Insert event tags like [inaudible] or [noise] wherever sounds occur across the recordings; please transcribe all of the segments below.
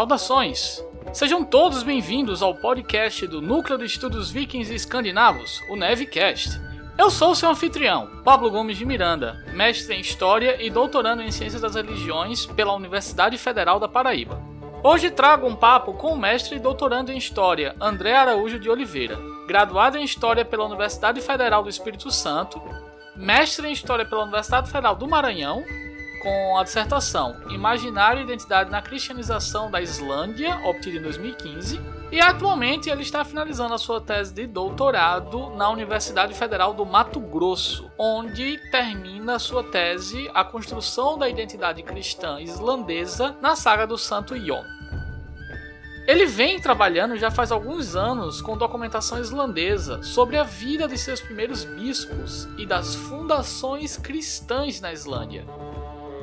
Saudações! Sejam todos bem-vindos ao podcast do Núcleo de Estudos Vikings e Escandinavos, o Nevecast. Eu sou seu anfitrião, Pablo Gomes de Miranda, mestre em História e doutorando em Ciências das Religiões pela Universidade Federal da Paraíba. Hoje trago um papo com o mestre e doutorando em História, André Araújo de Oliveira, graduado em História pela Universidade Federal do Espírito Santo, mestre em História pela Universidade Federal do Maranhão com a dissertação Imaginário e Identidade na Cristianização da Islândia, obtida em 2015, e atualmente ele está finalizando a sua tese de doutorado na Universidade Federal do Mato Grosso, onde termina sua tese A Construção da Identidade Cristã Islandesa na saga do Santo Ion. Ele vem trabalhando já faz alguns anos com documentação islandesa sobre a vida de seus primeiros bispos e das fundações cristãs na Islândia.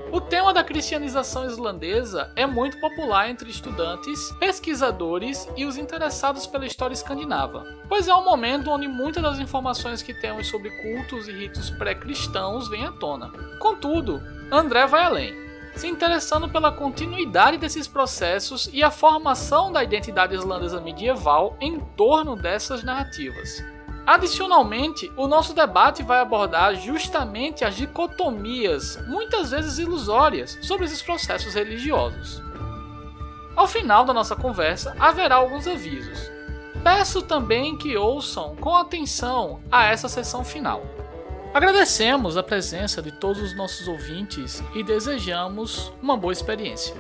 O tema da cristianização islandesa é muito popular entre estudantes, pesquisadores e os interessados pela história escandinava, pois é um momento onde muitas das informações que temos sobre cultos e ritos pré-cristãos vêm à tona. Contudo, André vai além, se interessando pela continuidade desses processos e a formação da identidade islandesa medieval em torno dessas narrativas. Adicionalmente, o nosso debate vai abordar justamente as dicotomias, muitas vezes ilusórias, sobre esses processos religiosos. Ao final da nossa conversa, haverá alguns avisos. Peço também que ouçam com atenção a essa sessão final. Agradecemos a presença de todos os nossos ouvintes e desejamos uma boa experiência.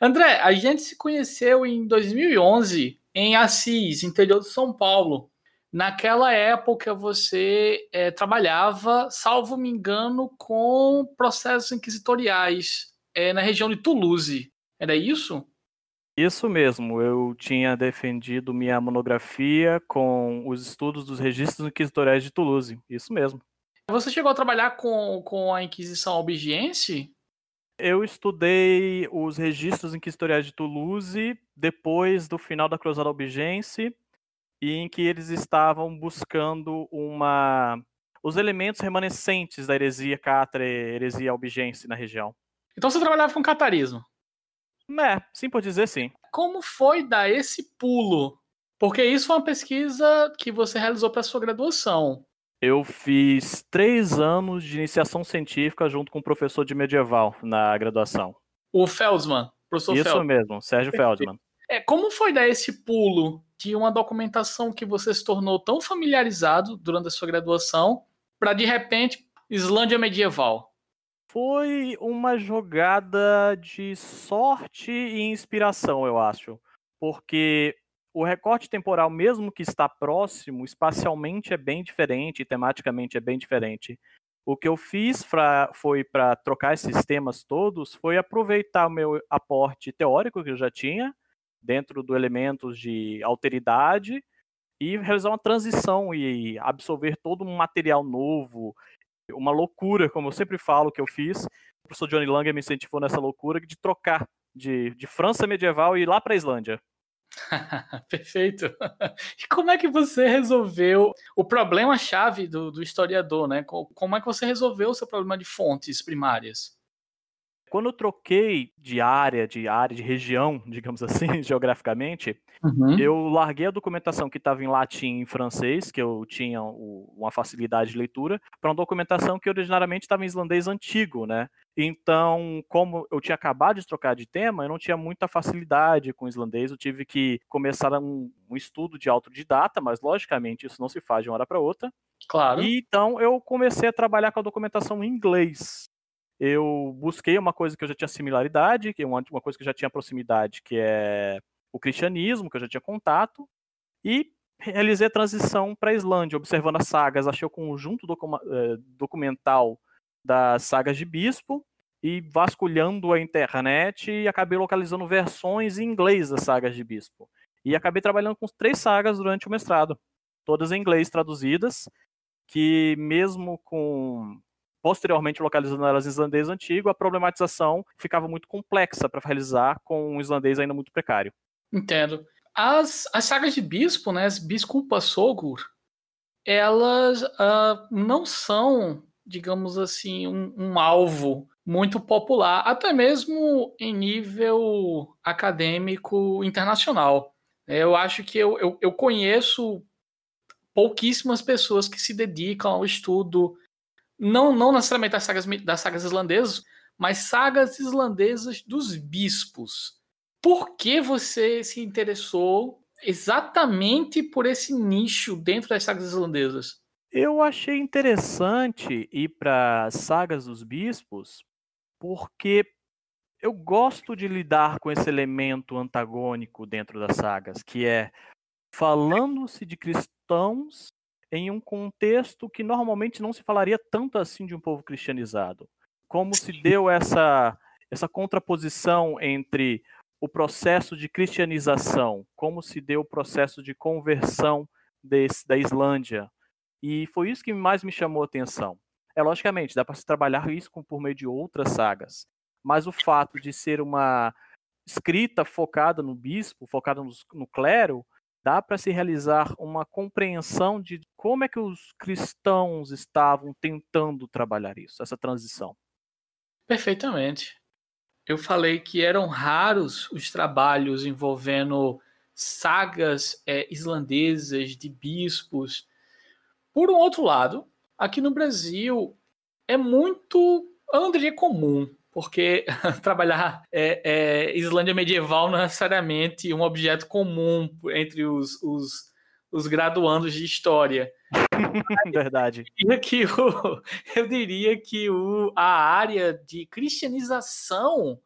André, a gente se conheceu em 2011 em Assis, interior de São Paulo. Naquela época você é, trabalhava, salvo me engano, com processos inquisitoriais é, na região de Toulouse. Era isso? Isso mesmo, eu tinha defendido minha monografia com os estudos dos registros inquisitoriais de Toulouse. Isso mesmo. Você chegou a trabalhar com, com a Inquisição Albigense? Eu estudei os registros inquisitoriais de Toulouse depois do final da Cruzada Albigense, e em que eles estavam buscando uma os elementos remanescentes da heresia catra e heresia albigense na região. Então você trabalhava com catarismo? É, sim por dizer sim. Como foi dar esse pulo? Porque isso foi uma pesquisa que você realizou para sua graduação. Eu fiz três anos de iniciação científica junto com o professor de medieval na graduação. O Feldman, professor Isso mesmo, Sérgio Feldman. É, como foi dar esse pulo de uma documentação que você se tornou tão familiarizado durante a sua graduação para de repente Islândia medieval? Foi uma jogada de sorte e inspiração, eu acho. Porque o recorte temporal, mesmo que está próximo, espacialmente é bem diferente, tematicamente é bem diferente. O que eu fiz pra, foi para trocar esses temas todos, foi aproveitar o meu aporte teórico que eu já tinha, dentro do elementos de alteridade, e realizar uma transição e absorver todo um material novo, uma loucura, como eu sempre falo que eu fiz. O professor Johnny Langer me incentivou nessa loucura de trocar de, de França medieval e ir lá para a Islândia. [laughs] Perfeito. E como é que você resolveu o problema-chave do, do, historiador, né? Como é que você resolveu o seu problema de fontes primárias? Quando eu troquei de área, de área, de região, [laughs] digamos assim, [laughs] geograficamente, uhum. eu larguei a documentação que estava em latim e em francês, que eu tinha uma facilidade de leitura, para uma documentação que originariamente estava em islandês antigo, né? Então, como eu tinha acabado de trocar de tema, eu não tinha muita facilidade com o islandês, eu tive que começar um, um estudo de autodidata, mas logicamente isso não se faz de uma hora para outra. Claro. E, então eu comecei a trabalhar com a documentação em inglês. Eu busquei uma coisa que eu já tinha similaridade, que é uma, uma coisa que eu já tinha proximidade, que é o cristianismo, que eu já tinha contato, e realizei a transição para a Islândia, observando as sagas, achei o conjunto eh, documental das sagas de Bispo e vasculhando a internet e acabei localizando versões em inglês das sagas de Bispo. E acabei trabalhando com três sagas durante o mestrado, todas em inglês traduzidas, que mesmo com posteriormente localizando elas em islandês antigo, a problematização ficava muito complexa para realizar com um islandês ainda muito precário. Entendo. as, as sagas de bispo, né, as Bisculpa Sogur, elas uh, não são, digamos assim, um, um, alvo muito popular, até mesmo em nível acadêmico internacional. Eu acho que eu, eu, eu conheço pouquíssimas pessoas que se dedicam ao estudo, não, não necessariamente das sagas, das sagas islandesas, mas sagas islandesas dos bispos. Por que você se interessou exatamente por esse nicho dentro das sagas islandesas? Eu achei interessante ir para sagas dos bispos porque eu gosto de lidar com esse elemento antagônico dentro das sagas, que é falando-se de cristãos em um contexto que normalmente não se falaria tanto assim de um povo cristianizado. Como se deu essa essa contraposição entre o processo de cristianização, como se deu o processo de conversão desse, da Islândia. E foi isso que mais me chamou a atenção. É logicamente, dá para se trabalhar isso por meio de outras sagas, mas o fato de ser uma escrita focada no bispo, focada no, no clero, dá para se realizar uma compreensão de como é que os cristãos estavam tentando trabalhar isso, essa transição. Perfeitamente eu falei que eram raros os trabalhos envolvendo sagas é, islandesas de bispos. Por um outro lado, aqui no Brasil é muito, eu não diria comum, porque [laughs] trabalhar é, é, Islândia medieval não é necessariamente um objeto comum entre os, os, os graduandos de história. [laughs] Verdade. Eu diria que, o, [laughs] eu diria que o, a área de cristianização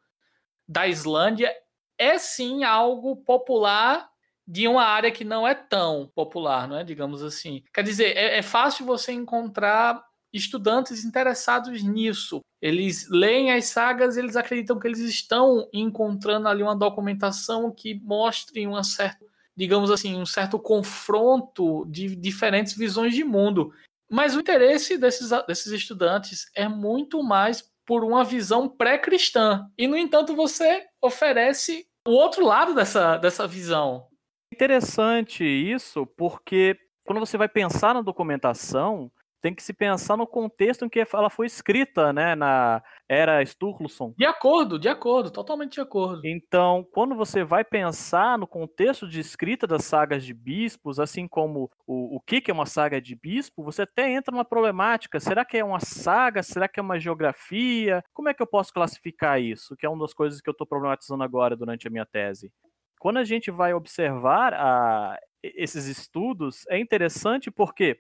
da Islândia é sim algo popular de uma área que não é tão popular, não é? Digamos assim. Quer dizer, é, é fácil você encontrar estudantes interessados nisso. Eles leem as sagas, eles acreditam que eles estão encontrando ali uma documentação que mostre uma certa digamos assim, um certo confronto de diferentes visões de mundo. Mas o interesse desses, desses estudantes é muito mais por uma visão pré-cristã. E, no entanto, você oferece o outro lado dessa, dessa visão. Interessante isso, porque quando você vai pensar na documentação, tem que se pensar no contexto em que ela foi escrita, né, na era Sturluson. De acordo, de acordo, totalmente de acordo. Então, quando você vai pensar no contexto de escrita das sagas de bispos, assim como o, o que, que é uma saga de bispo, você até entra numa problemática. Será que é uma saga? Será que é uma geografia? Como é que eu posso classificar isso? Que é uma das coisas que eu estou problematizando agora durante a minha tese. Quando a gente vai observar a, esses estudos, é interessante porque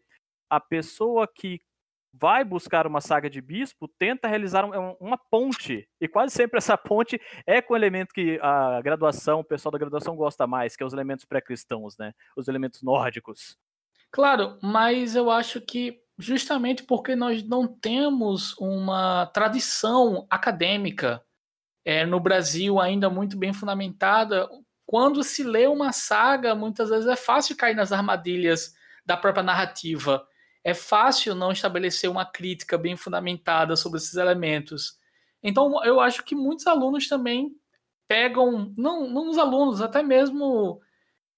a pessoa que vai buscar uma saga de bispo tenta realizar uma ponte. E quase sempre essa ponte é com o elemento que a graduação, o pessoal da graduação gosta mais, que é os elementos pré-cristãos, né? Os elementos nórdicos. Claro, mas eu acho que justamente porque nós não temos uma tradição acadêmica é, no Brasil ainda muito bem fundamentada, quando se lê uma saga, muitas vezes é fácil cair nas armadilhas da própria narrativa é fácil não estabelecer uma crítica bem fundamentada sobre esses elementos. Então, eu acho que muitos alunos também pegam, não, não os alunos, até mesmo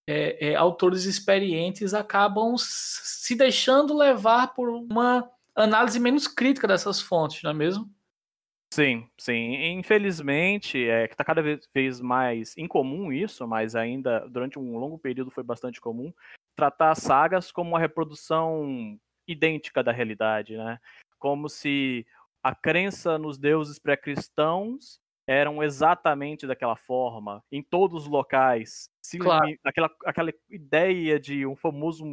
é, é, autores experientes acabam se deixando levar por uma análise menos crítica dessas fontes, não é mesmo? Sim, sim. Infelizmente, é que está cada vez mais incomum isso, mas ainda durante um longo período foi bastante comum tratar sagas como uma reprodução idêntica da realidade, né? Como se a crença nos deuses pré-cristãos eram exatamente daquela forma, em todos os locais. Claro. Aquela, aquela ideia de um famoso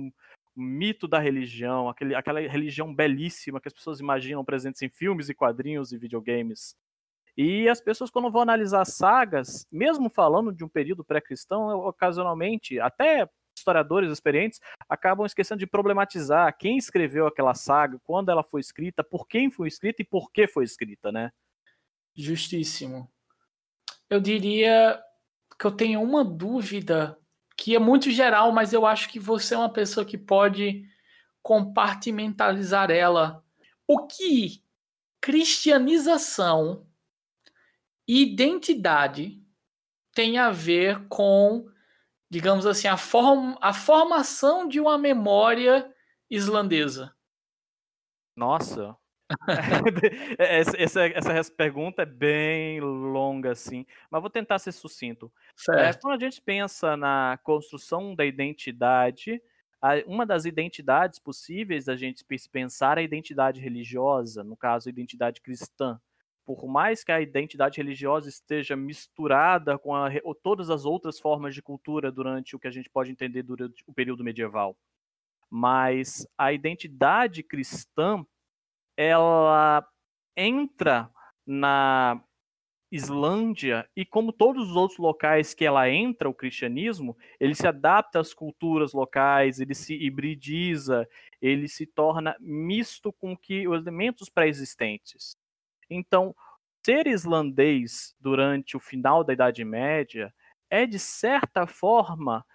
mito da religião, aquele, aquela religião belíssima que as pessoas imaginam presentes em filmes e quadrinhos e videogames. E as pessoas, quando vão analisar sagas, mesmo falando de um período pré-cristão, ocasionalmente, até historiadores experientes acabam esquecendo de problematizar quem escreveu aquela saga, quando ela foi escrita, por quem foi escrita e por que foi escrita, né? Justíssimo. Eu diria que eu tenho uma dúvida que é muito geral, mas eu acho que você é uma pessoa que pode compartimentalizar ela. O que cristianização e identidade tem a ver com digamos assim, a, form, a formação de uma memória islandesa? Nossa. [laughs] essa, essa, essa, pergunta é bem longa, assim, mas vou tentar ser sucinto. É, quando a gente pensa na construção da identidade, uma das identidades possíveis da gente pensar é a identidade religiosa, no caso, a identidade cristã. Por mais que a identidade religiosa esteja misturada com a, todas as outras formas de cultura durante o que a gente pode entender durante o período medieval. Mas a identidade cristã, ela entra na Islândia, e como todos os outros locais que ela entra, o cristianismo, ele se adapta às culturas locais, ele se hibridiza, ele se torna misto com que os elementos pré-existentes. Então, ser islandês durante o final da Idade Média é, de certa forma,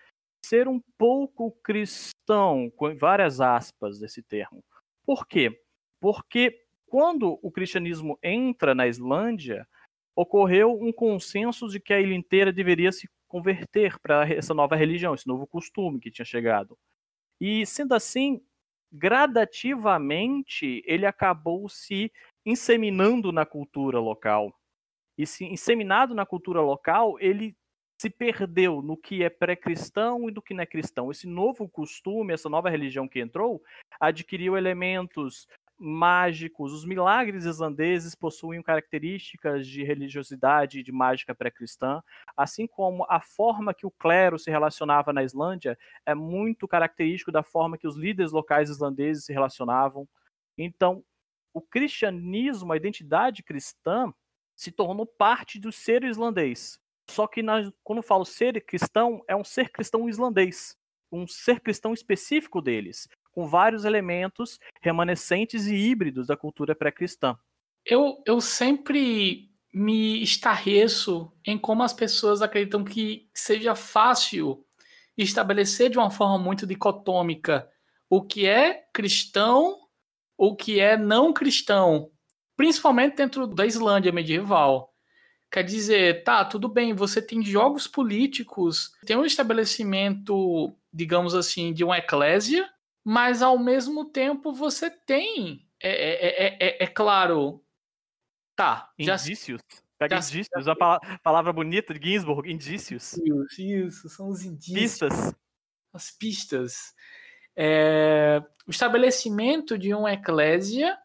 ser um pouco cristão, com várias aspas desse termo. Por quê? Porque quando o cristianismo entra na Islândia, ocorreu um consenso de que a ilha inteira deveria se converter para essa nova religião, esse novo costume que tinha chegado. E sendo assim, gradativamente ele acabou se inseminando na cultura local. E se inseminado na cultura local, ele se perdeu no que é pré-cristão e do que não é cristão. Esse novo costume, essa nova religião que entrou, adquiriu elementos mágicos. Os milagres islandeses possuem características de religiosidade e de mágica pré-cristã, assim como a forma que o clero se relacionava na Islândia é muito característico da forma que os líderes locais islandeses se relacionavam. Então, o cristianismo, a identidade cristã, se tornou parte do ser islandês. Só que nós, quando falo ser cristão, é um ser cristão islandês, um ser cristão específico deles com vários elementos remanescentes e híbridos da cultura pré-cristã. Eu, eu sempre me estarreço em como as pessoas acreditam que seja fácil estabelecer de uma forma muito dicotômica o que é cristão, o que é não cristão, principalmente dentro da Islândia medieval. Quer dizer, tá, tudo bem, você tem jogos políticos, tem um estabelecimento, digamos assim, de uma eclésia, mas ao mesmo tempo você tem, é, é, é, é claro, tá. Indícios. Já, Pega já, indícios, a palavra bonita de Ginsburg, indícios. Isso, isso, são os indícios. Pistas. As pistas. É, o estabelecimento de uma eclésia,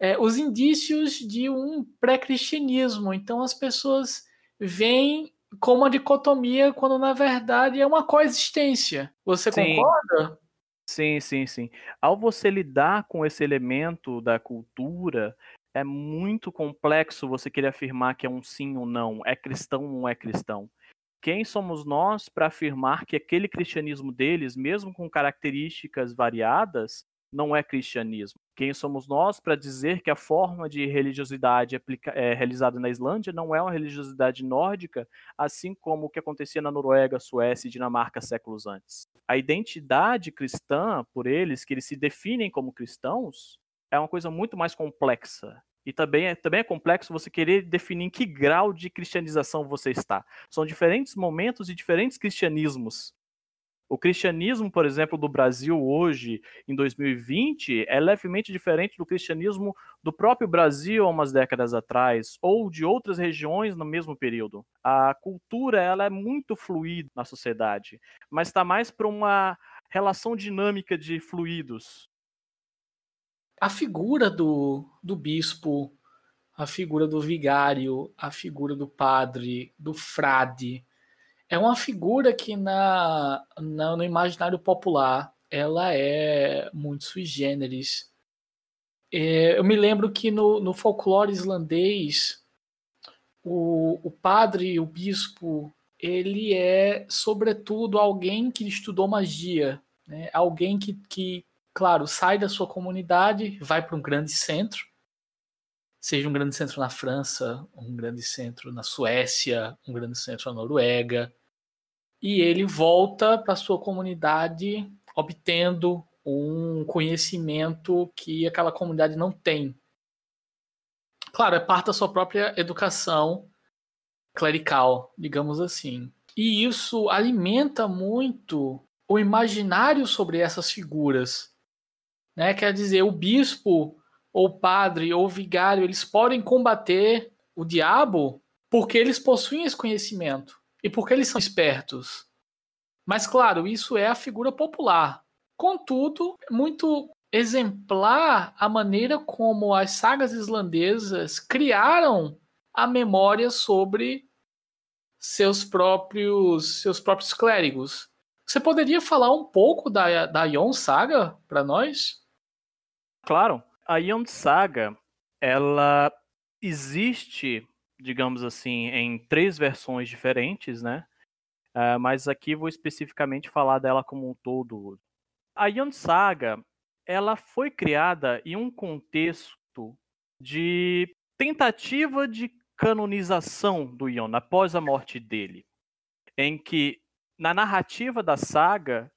é, os indícios de um pré-cristianismo. Então as pessoas veem como uma dicotomia, quando na verdade é uma coexistência. Você Sim. concorda? Sim, sim, sim. Ao você lidar com esse elemento da cultura, é muito complexo você querer afirmar que é um sim ou não, é cristão ou não é cristão. Quem somos nós para afirmar que aquele cristianismo deles, mesmo com características variadas, não é cristianismo? Quem somos nós para dizer que a forma de religiosidade é, realizada na Islândia não é uma religiosidade nórdica, assim como o que acontecia na Noruega, Suécia e Dinamarca séculos antes? A identidade cristã, por eles, que eles se definem como cristãos, é uma coisa muito mais complexa. E também é, também é complexo você querer definir em que grau de cristianização você está. São diferentes momentos e diferentes cristianismos o cristianismo, por exemplo, do Brasil hoje, em 2020, é levemente diferente do cristianismo do próprio Brasil há umas décadas atrás, ou de outras regiões no mesmo período. A cultura ela é muito fluida na sociedade, mas está mais para uma relação dinâmica de fluidos. A figura do, do bispo, a figura do vigário, a figura do padre, do frade, é uma figura que na, na, no imaginário popular ela é muito sui generis. É, eu me lembro que no, no folclore islandês o, o padre, o bispo, ele é sobretudo alguém que estudou magia, né? alguém que, que, claro, sai da sua comunidade, vai para um grande centro, seja um grande centro na França, um grande centro na Suécia, um grande centro na Noruega, e ele volta para sua comunidade obtendo um conhecimento que aquela comunidade não tem. Claro, é parte da sua própria educação clerical, digamos assim. E isso alimenta muito o imaginário sobre essas figuras. Né? Quer dizer, o bispo, ou padre, ou vigário, eles podem combater o diabo porque eles possuem esse conhecimento e porque eles são espertos. Mas, claro, isso é a figura popular. Contudo, é muito exemplar a maneira como as sagas islandesas criaram a memória sobre seus próprios seus próprios clérigos. Você poderia falar um pouco da, da Ion Saga para nós? Claro. A Ion Saga, ela existe, digamos assim, em três versões diferentes, né? Uh, mas aqui vou especificamente falar dela como um todo. A Ion Saga, ela foi criada em um contexto de tentativa de canonização do Ion após a morte dele, em que na narrativa da saga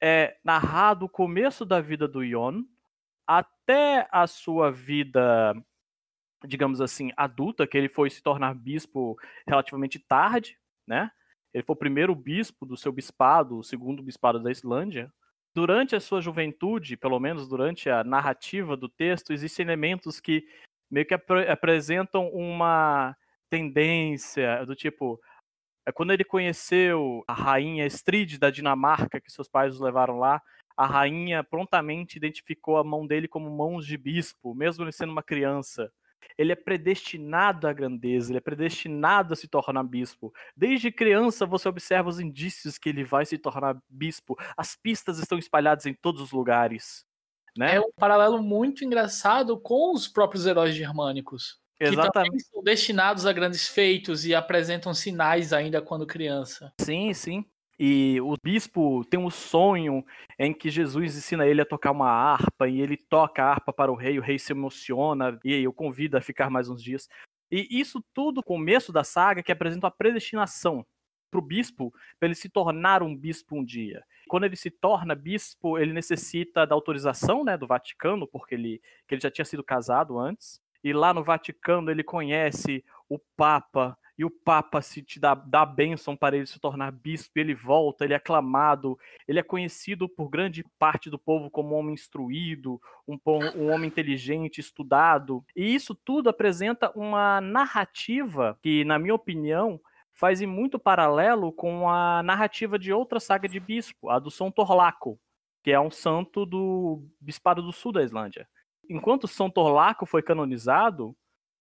é narrado o começo da vida do Ion até a sua vida, digamos assim, adulta, que ele foi se tornar bispo relativamente tarde, né? Ele foi o primeiro bispo do seu bispado, o segundo bispado da Islândia. Durante a sua juventude, pelo menos durante a narrativa do texto, existem elementos que meio que ap apresentam uma tendência do tipo é quando ele conheceu a rainha Estrid da Dinamarca, que seus pais os levaram lá, a rainha prontamente identificou a mão dele como mãos de bispo, mesmo ele sendo uma criança. Ele é predestinado à grandeza, ele é predestinado a se tornar bispo. Desde criança você observa os indícios que ele vai se tornar bispo. As pistas estão espalhadas em todos os lugares. Né? É um paralelo muito engraçado com os próprios heróis germânicos. Exatamente. Que também são destinados a grandes feitos e apresentam sinais ainda quando criança. Sim, sim. E o bispo tem um sonho em que Jesus ensina ele a tocar uma harpa e ele toca a harpa para o rei, o rei se emociona e o convida a ficar mais uns dias. E isso tudo, começo da saga, que apresenta a predestinação para o bispo, para ele se tornar um bispo um dia. Quando ele se torna bispo, ele necessita da autorização né, do Vaticano, porque ele, ele já tinha sido casado antes e lá no Vaticano ele conhece o Papa, e o Papa se te dá, dá bênção para ele se tornar bispo, ele volta, ele é aclamado, ele é conhecido por grande parte do povo como um homem instruído, um, um homem inteligente, estudado, e isso tudo apresenta uma narrativa que, na minha opinião, faz muito paralelo com a narrativa de outra saga de bispo, a do São Torlaco, que é um santo do Bispado do Sul da Islândia enquanto São Torlaco foi canonizado,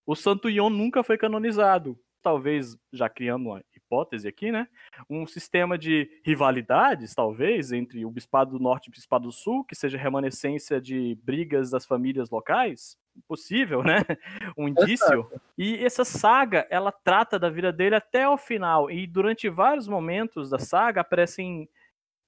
o Santo Ion nunca foi canonizado. Talvez, já criando uma hipótese aqui, né? Um sistema de rivalidades, talvez, entre o Bispado do Norte e o Bispado do Sul, que seja remanescência de brigas das famílias locais. Possível, [laughs] né? Um indício. E essa saga, ela trata da vida dele até o final. E durante vários momentos da saga aparecem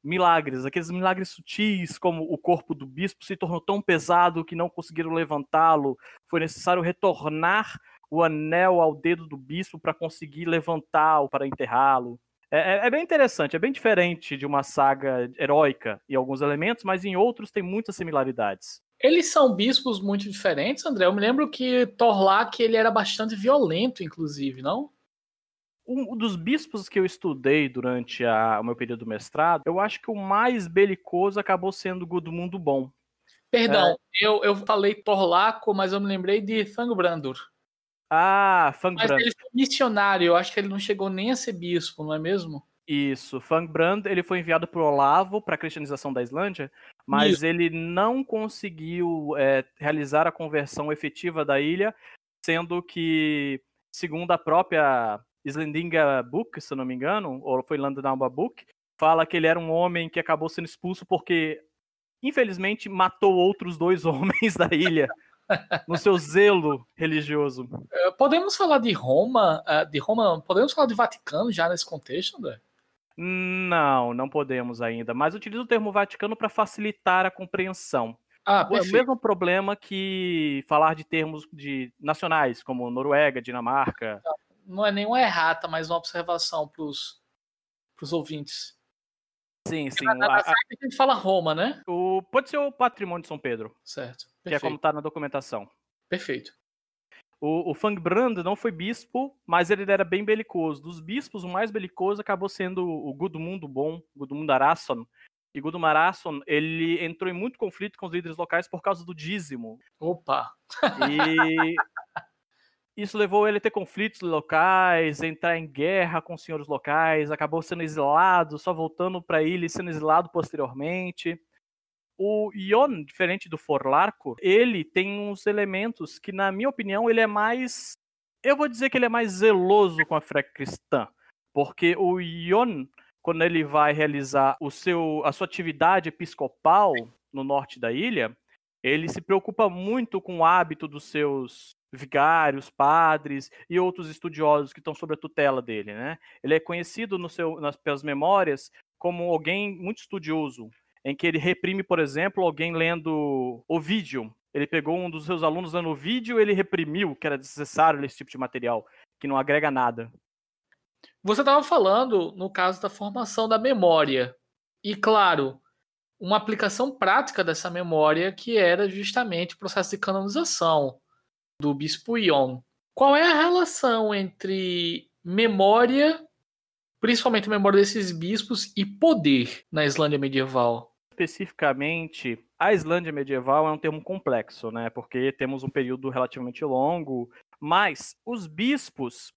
milagres, aqueles milagres sutis, como o corpo do bispo se tornou tão pesado que não conseguiram levantá-lo, foi necessário retornar o anel ao dedo do bispo para conseguir levantá-lo, para enterrá-lo. É, é, é, bem interessante, é bem diferente de uma saga heróica em alguns elementos, mas em outros tem muitas similaridades. Eles são bispos muito diferentes, André. Eu me lembro que Torlak ele era bastante violento, inclusive, não? Um dos bispos que eu estudei durante a, o meu período do mestrado, eu acho que o mais belicoso acabou sendo Gudmundo Bom. Perdão, é... eu, eu falei Torlaco, mas eu me lembrei de Thungbrandur. Ah, Thungbrandur. Mas ele foi missionário, eu acho que ele não chegou nem a ser bispo, não é mesmo? Isso, Thungbrandur, ele foi enviado por Olavo para a cristianização da Islândia, mas Isso. ele não conseguiu é, realizar a conversão efetiva da ilha, sendo que, segundo a própria Slendinga Book, se não me engano, ou foi Landnauba Book, fala que ele era um homem que acabou sendo expulso porque, infelizmente, matou outros dois [laughs] homens da ilha. No seu zelo religioso. Eh, podemos falar de Roma, eh, de Roma, podemos falar de Vaticano já nesse contexto, André? Não, não podemos ainda, mas utilizo o termo Vaticano para facilitar a compreensão. Ah, é o mesmo problema que falar de termos de nacionais, como Noruega, Dinamarca. Tá não é nenhuma errata, mas uma observação para os ouvintes. Sim, sim. Na, na a, a gente fala Roma, né? O, pode ser o patrimônio de São Pedro. Certo. Perfeito. Que é como está na documentação. Perfeito. O, o Fangbrand não foi bispo, mas ele era bem belicoso. Dos bispos, o mais belicoso acabou sendo o Gudmund Bom, Gudmund Arason. E Gudmund Arason, ele entrou em muito conflito com os líderes locais por causa do dízimo. Opa! E [laughs] isso levou ele a ter conflitos locais, entrar em guerra com os senhores locais, acabou sendo exilado, só voltando para a ilha e sendo exilado posteriormente. O Ion, diferente do Forlarco, ele tem uns elementos que, na minha opinião, ele é mais. Eu vou dizer que ele é mais zeloso com a fé cristã. Porque o Ion, quando ele vai realizar o seu, a sua atividade episcopal no norte da ilha, ele se preocupa muito com o hábito dos seus vigários, padres e outros estudiosos que estão sob a tutela dele, né? Ele é conhecido no seu, nas, pelas memórias como alguém muito estudioso, em que ele reprime, por exemplo, alguém lendo o vídeo. Ele pegou um dos seus alunos lendo o vídeo, ele reprimiu que era necessário esse tipo de material, que não agrega nada. Você estava falando no caso da formação da memória. E claro, uma aplicação prática dessa memória que era justamente o processo de canonização do bispo Ion. Qual é a relação entre memória, principalmente a memória desses bispos, e poder na Islândia medieval? Especificamente, a Islândia medieval é um termo complexo, né? Porque temos um período relativamente longo, mas os bispos,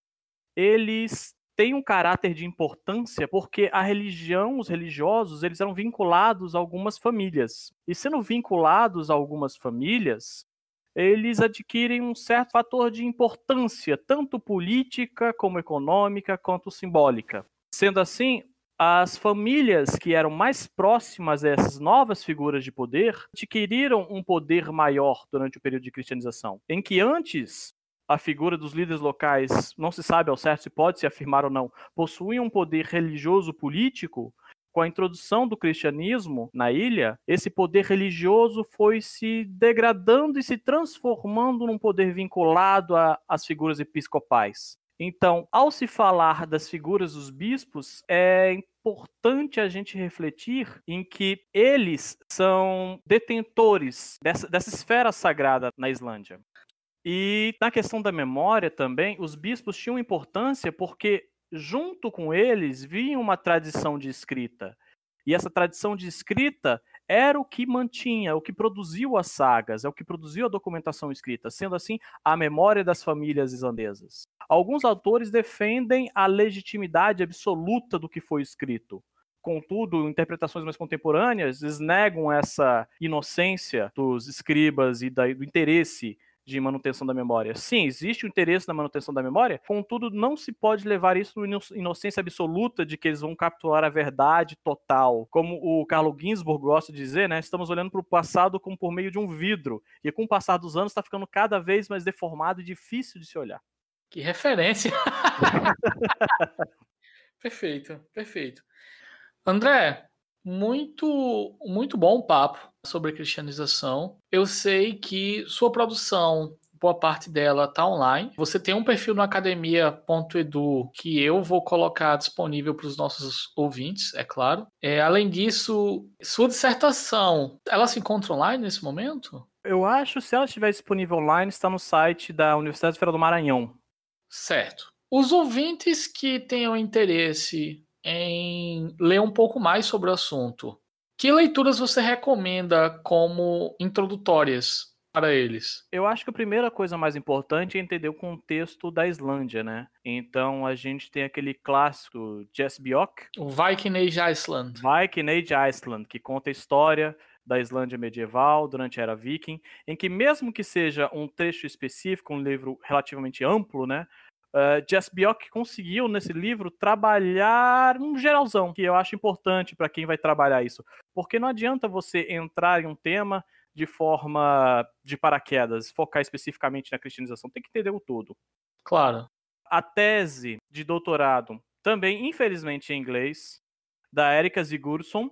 eles têm um caráter de importância porque a religião, os religiosos, eles eram vinculados a algumas famílias. E sendo vinculados a algumas famílias, eles adquirem um certo fator de importância, tanto política como econômica, quanto simbólica. Sendo assim, as famílias que eram mais próximas a essas novas figuras de poder adquiriram um poder maior durante o período de cristianização, em que antes a figura dos líderes locais, não se sabe ao certo se pode se afirmar ou não, possuía um poder religioso político, com a introdução do cristianismo na ilha, esse poder religioso foi se degradando e se transformando num poder vinculado às figuras episcopais. Então, ao se falar das figuras dos bispos, é importante a gente refletir em que eles são detentores dessa, dessa esfera sagrada na Islândia. E na questão da memória também, os bispos tinham importância porque, junto com eles, vinha uma tradição de escrita. E essa tradição de escrita era o que mantinha, o que produziu as sagas, é o que produziu a documentação escrita, sendo assim a memória das famílias islandesas. Alguns autores defendem a legitimidade absoluta do que foi escrito. Contudo, interpretações mais contemporâneas negam essa inocência dos escribas e do interesse de manutenção da memória. Sim, existe o interesse na manutenção da memória, contudo, não se pode levar isso na inocência absoluta de que eles vão capturar a verdade total. Como o Carlo Ginsburg gosta de dizer, né? Estamos olhando para o passado como por meio de um vidro, e com o passar dos anos está ficando cada vez mais deformado e difícil de se olhar. Que referência! [laughs] perfeito, perfeito. André, muito, muito bom papo sobre cristianização. Eu sei que sua produção, boa parte dela está online. Você tem um perfil no academia.edu que eu vou colocar disponível para os nossos ouvintes, é claro. É, além disso, sua dissertação, ela se encontra online nesse momento? Eu acho, se ela estiver disponível online, está no site da Universidade Federal do Maranhão. Certo. Os ouvintes que tenham interesse em ler um pouco mais sobre o assunto. Que leituras você recomenda como introdutórias para eles? Eu acho que a primeira coisa mais importante é entender o contexto da Islândia, né? Então a gente tem aquele clássico Jess Bjork, o Viking Age Iceland. Viking Age Iceland, que conta a história da Islândia medieval durante a era viking, em que mesmo que seja um trecho específico, um livro relativamente amplo, né? Uh, Jess Bjork conseguiu nesse livro trabalhar um geralzão, que eu acho importante para quem vai trabalhar isso. Porque não adianta você entrar em um tema de forma de paraquedas, focar especificamente na cristianização, tem que entender o todo. Claro. A tese de doutorado, também infelizmente em inglês, da Erika Sigurdsson,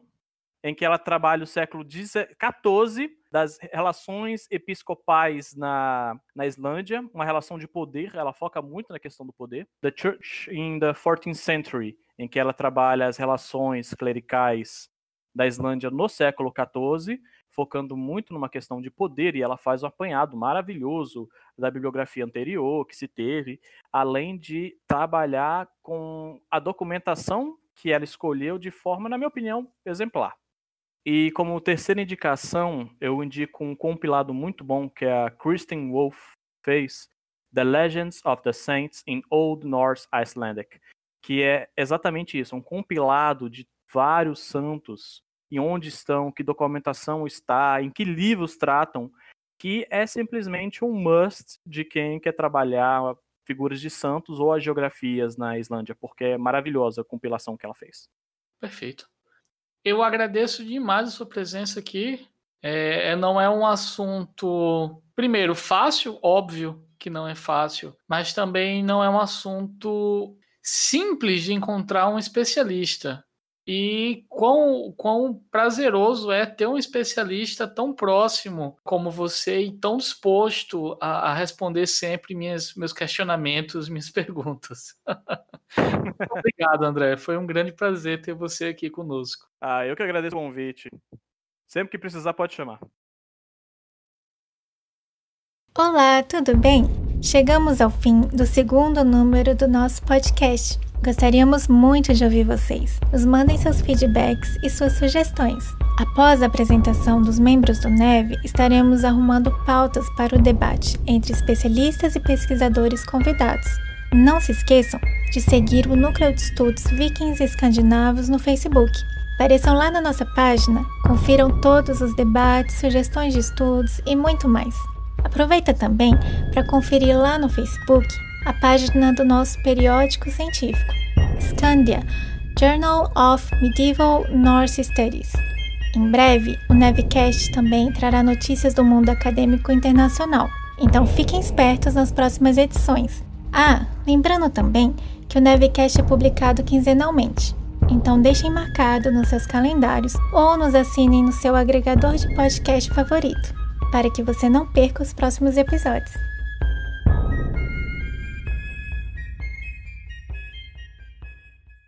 em que ela trabalha o século XIV das relações episcopais na, na Islândia, uma relação de poder, ela foca muito na questão do poder. The Church in the 14th Century, em que ela trabalha as relações clericais da Islândia no século XIV, focando muito numa questão de poder, e ela faz um apanhado maravilhoso da bibliografia anterior que se teve, além de trabalhar com a documentação que ela escolheu de forma, na minha opinião, exemplar. E como terceira indicação, eu indico um compilado muito bom que a Kristen Wolf fez, The Legends of the Saints in Old Norse Icelandic, que é exatamente isso, um compilado de vários santos, e onde estão, que documentação está, em que livros tratam, que é simplesmente um must de quem quer trabalhar figuras de santos ou as geografias na Islândia, porque é maravilhosa a compilação que ela fez. Perfeito. Eu agradeço demais a sua presença aqui. É, é, não é um assunto, primeiro, fácil, óbvio que não é fácil, mas também não é um assunto simples de encontrar um especialista. E quão, quão prazeroso é ter um especialista tão próximo como você e tão disposto a, a responder sempre minhas, meus questionamentos, [laughs] minhas perguntas. Obrigado, André. Foi um grande prazer ter você aqui conosco. Ah, eu que agradeço o convite. Sempre que precisar, pode chamar. Olá, tudo bem? Chegamos ao fim do segundo número do nosso podcast. Gostaríamos muito de ouvir vocês. Nos mandem seus feedbacks e suas sugestões. Após a apresentação dos membros do NEV, estaremos arrumando pautas para o debate entre especialistas e pesquisadores convidados. Não se esqueçam de seguir o Núcleo de Estudos Vikings Escandinavos no Facebook. Apareçam lá na nossa página, confiram todos os debates, sugestões de estudos e muito mais. Aproveita também para conferir lá no Facebook a página do nosso periódico científico, Scandia, Journal of Medieval Norse Studies. Em breve, o Nevcast também trará notícias do mundo acadêmico internacional, então fiquem espertos nas próximas edições. Ah, lembrando também que o Nevcast é publicado quinzenalmente, então deixem marcado nos seus calendários ou nos assinem no seu agregador de podcast favorito, para que você não perca os próximos episódios.